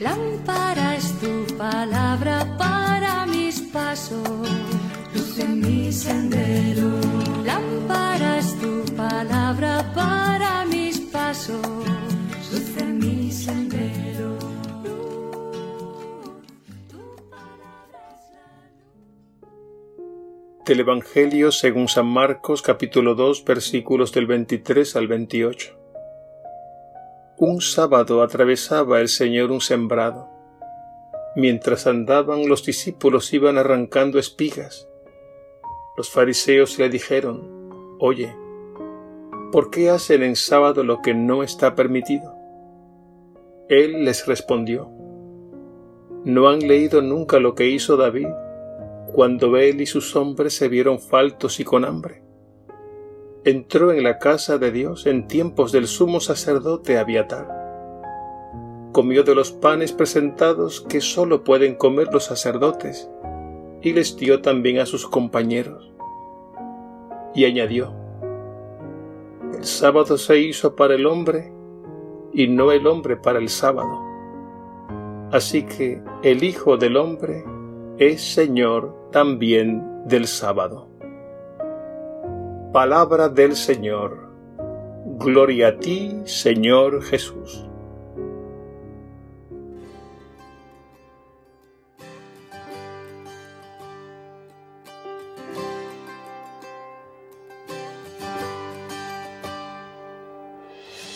Lámpara es tu palabra para mis pasos, luz en mi sendero. Lámpara es tu palabra para mis pasos, luz en mi sendero. Del Evangelio según San Marcos capítulo 2 versículos del 23 al 28. Un sábado atravesaba el Señor un sembrado. Mientras andaban los discípulos iban arrancando espigas. Los fariseos le dijeron, Oye, ¿por qué hacen en sábado lo que no está permitido? Él les respondió, ¿no han leído nunca lo que hizo David cuando él y sus hombres se vieron faltos y con hambre? Entró en la casa de Dios en tiempos del sumo sacerdote Abiatar. Comió de los panes presentados que sólo pueden comer los sacerdotes, y les dio también a sus compañeros. Y añadió, El sábado se hizo para el hombre, y no el hombre para el sábado. Así que el Hijo del Hombre es Señor también del sábado. Palabra del Señor. Gloria a ti, Señor Jesús.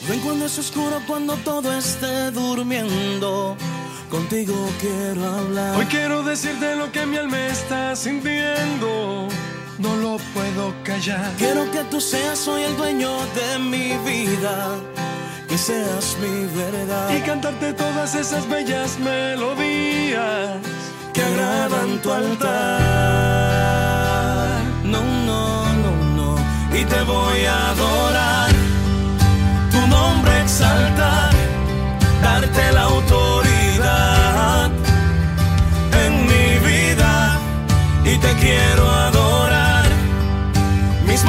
Ven cuando es oscuro, cuando todo esté durmiendo. Contigo quiero hablar. Hoy quiero decirte lo que mi alma está sintiendo. No lo puedo callar. Quiero que tú seas hoy el dueño de mi vida. Que seas mi verdad. Y cantarte todas esas bellas melodías que agradan tu altar. No, no, no, no. Y te voy a adorar. Tu nombre exaltar. Darte la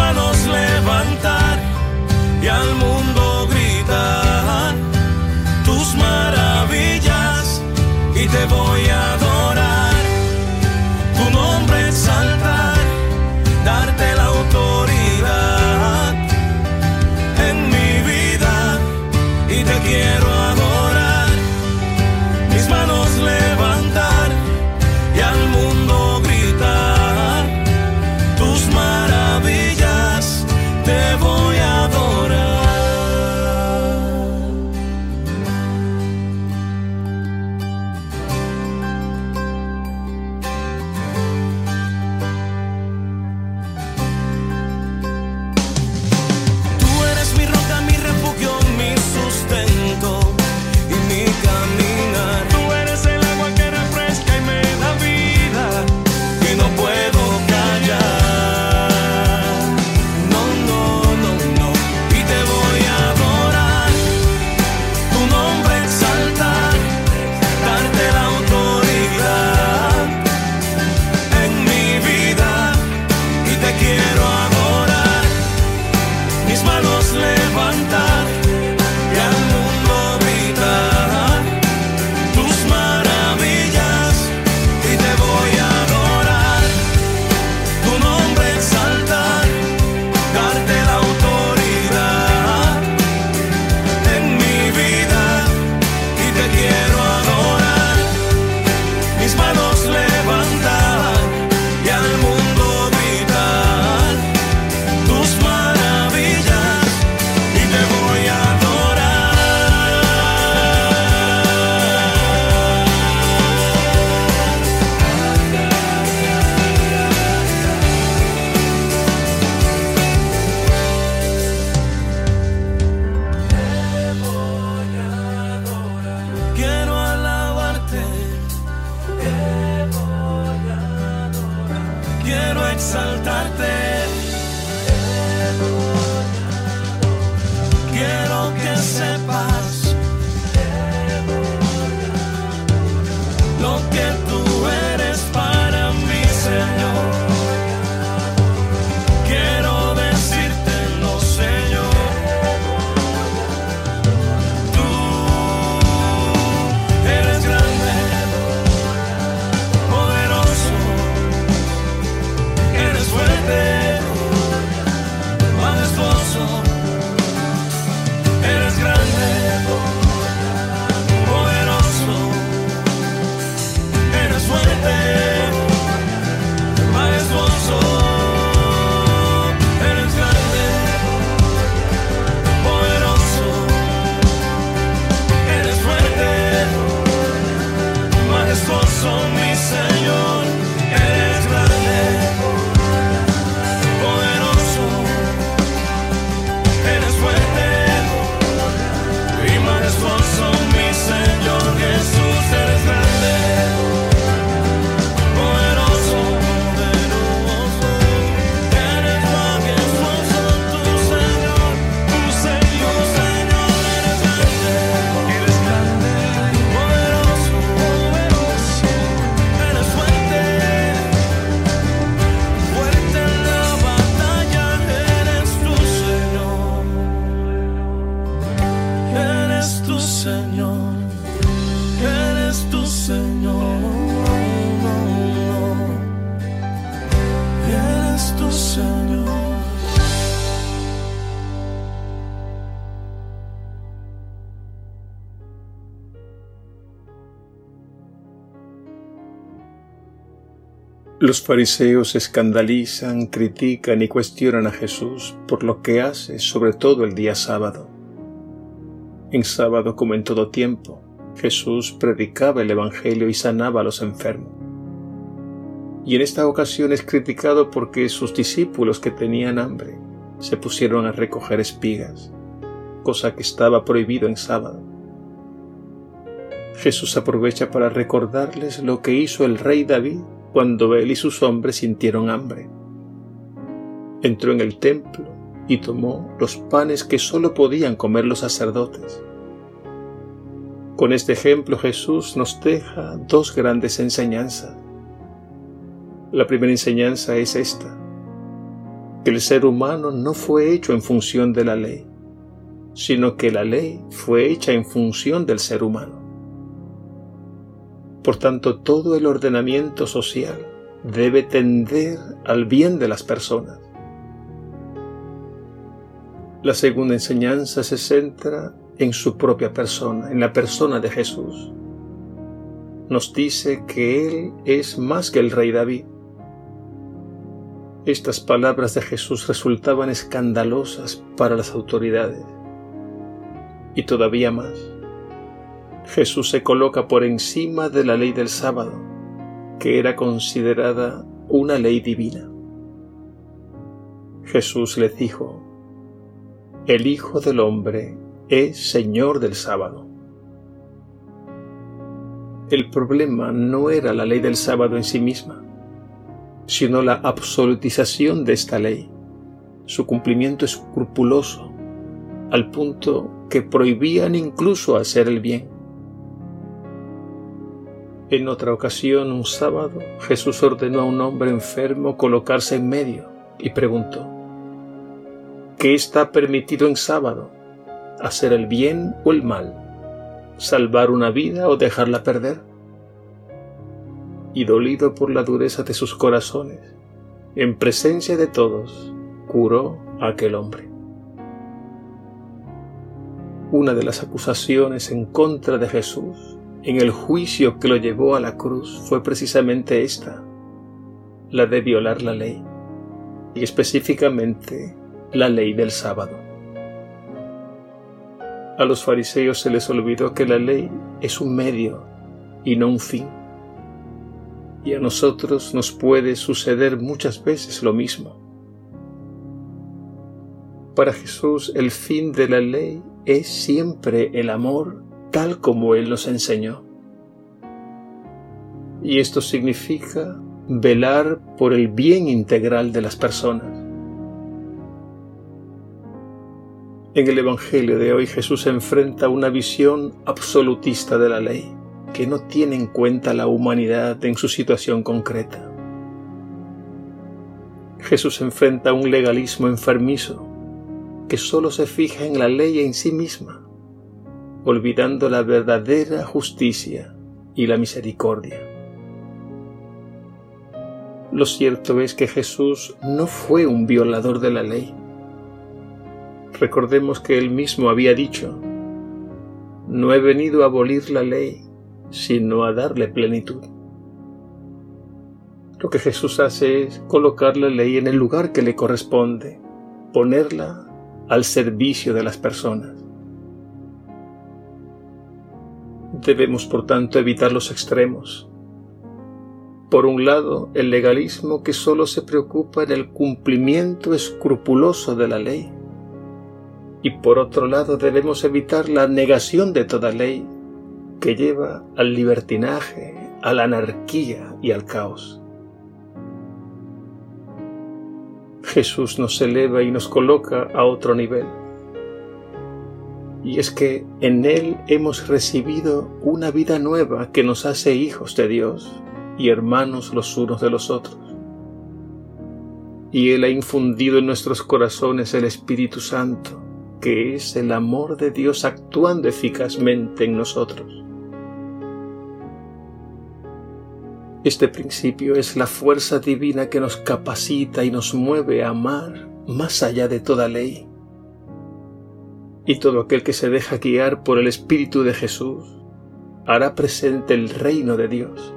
manos levantar y al mundo exaltarte. Los fariseos escandalizan, critican y cuestionan a Jesús por lo que hace, sobre todo el día sábado. En sábado, como en todo tiempo, Jesús predicaba el Evangelio y sanaba a los enfermos. Y en esta ocasión es criticado porque sus discípulos que tenían hambre se pusieron a recoger espigas, cosa que estaba prohibido en sábado. Jesús aprovecha para recordarles lo que hizo el rey David cuando él y sus hombres sintieron hambre. Entró en el templo y tomó los panes que sólo podían comer los sacerdotes. Con este ejemplo Jesús nos deja dos grandes enseñanzas. La primera enseñanza es esta, que el ser humano no fue hecho en función de la ley, sino que la ley fue hecha en función del ser humano. Por tanto, todo el ordenamiento social debe tender al bien de las personas. La segunda enseñanza se centra en su propia persona, en la persona de Jesús. Nos dice que Él es más que el rey David. Estas palabras de Jesús resultaban escandalosas para las autoridades y todavía más Jesús se coloca por encima de la ley del sábado, que era considerada una ley divina. Jesús le dijo, El Hijo del Hombre es Señor del sábado. El problema no era la ley del sábado en sí misma, sino la absolutización de esta ley, su cumplimiento escrupuloso, al punto que prohibían incluso hacer el bien. En otra ocasión, un sábado, Jesús ordenó a un hombre enfermo colocarse en medio y preguntó, ¿qué está permitido en sábado? ¿Hacer el bien o el mal? ¿Salvar una vida o dejarla perder? Y dolido por la dureza de sus corazones, en presencia de todos, curó a aquel hombre. Una de las acusaciones en contra de Jesús en el juicio que lo llevó a la cruz fue precisamente esta, la de violar la ley, y específicamente la ley del sábado. A los fariseos se les olvidó que la ley es un medio y no un fin. Y a nosotros nos puede suceder muchas veces lo mismo. Para Jesús el fin de la ley es siempre el amor tal como Él nos enseñó. Y esto significa velar por el bien integral de las personas. En el Evangelio de hoy Jesús enfrenta una visión absolutista de la ley, que no tiene en cuenta la humanidad en su situación concreta. Jesús enfrenta un legalismo enfermizo que solo se fija en la ley en sí misma olvidando la verdadera justicia y la misericordia. Lo cierto es que Jesús no fue un violador de la ley. Recordemos que él mismo había dicho, no he venido a abolir la ley, sino a darle plenitud. Lo que Jesús hace es colocar la ley en el lugar que le corresponde, ponerla al servicio de las personas. Debemos, por tanto, evitar los extremos. Por un lado, el legalismo que solo se preocupa en el cumplimiento escrupuloso de la ley. Y por otro lado, debemos evitar la negación de toda ley que lleva al libertinaje, a la anarquía y al caos. Jesús nos eleva y nos coloca a otro nivel y es que en Él hemos recibido una vida nueva que nos hace hijos de Dios y hermanos los unos de los otros. Y Él ha infundido en nuestros corazones el Espíritu Santo, que es el amor de Dios actuando eficazmente en nosotros. Este principio es la fuerza divina que nos capacita y nos mueve a amar más allá de toda ley y todo aquel que se deja guiar por el Espíritu de Jesús hará presente el reino de Dios.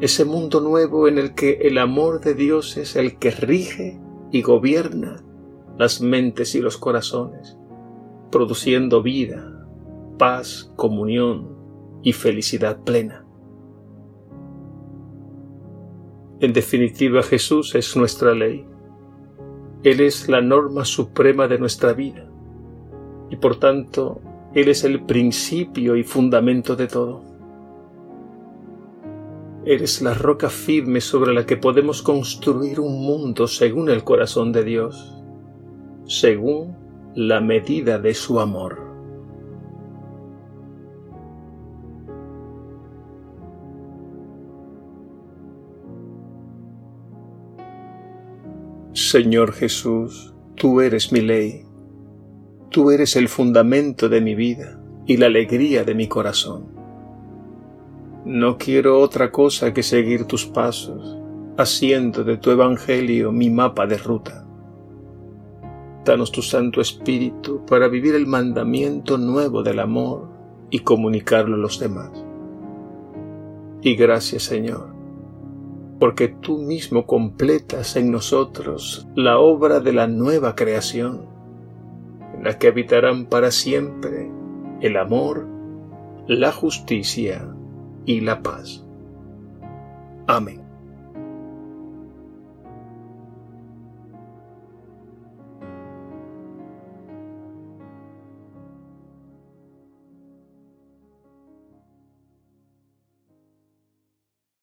ese mundo nuevo en el que el amor de Dios es el que rige y gobierna las mentes y los corazones, produciendo vida, paz, comunión y felicidad plena. En definitiva, Jesús es nuestra ley. Él es la norma suprema de nuestra vida y por tanto Él es el principio y fundamento de todo. Eres la roca firme sobre la que podemos construir un mundo según el corazón de Dios, según la medida de su amor. Señor Jesús, tú eres mi ley, tú eres el fundamento de mi vida y la alegría de mi corazón. No quiero otra cosa que seguir tus pasos, haciendo de tu Evangelio mi mapa de ruta. Danos tu Santo Espíritu para vivir el mandamiento nuevo del amor y comunicarlo a los demás. Y gracias Señor, porque tú mismo completas en nosotros la obra de la nueva creación, en la que habitarán para siempre el amor, la justicia y la paz. Amén.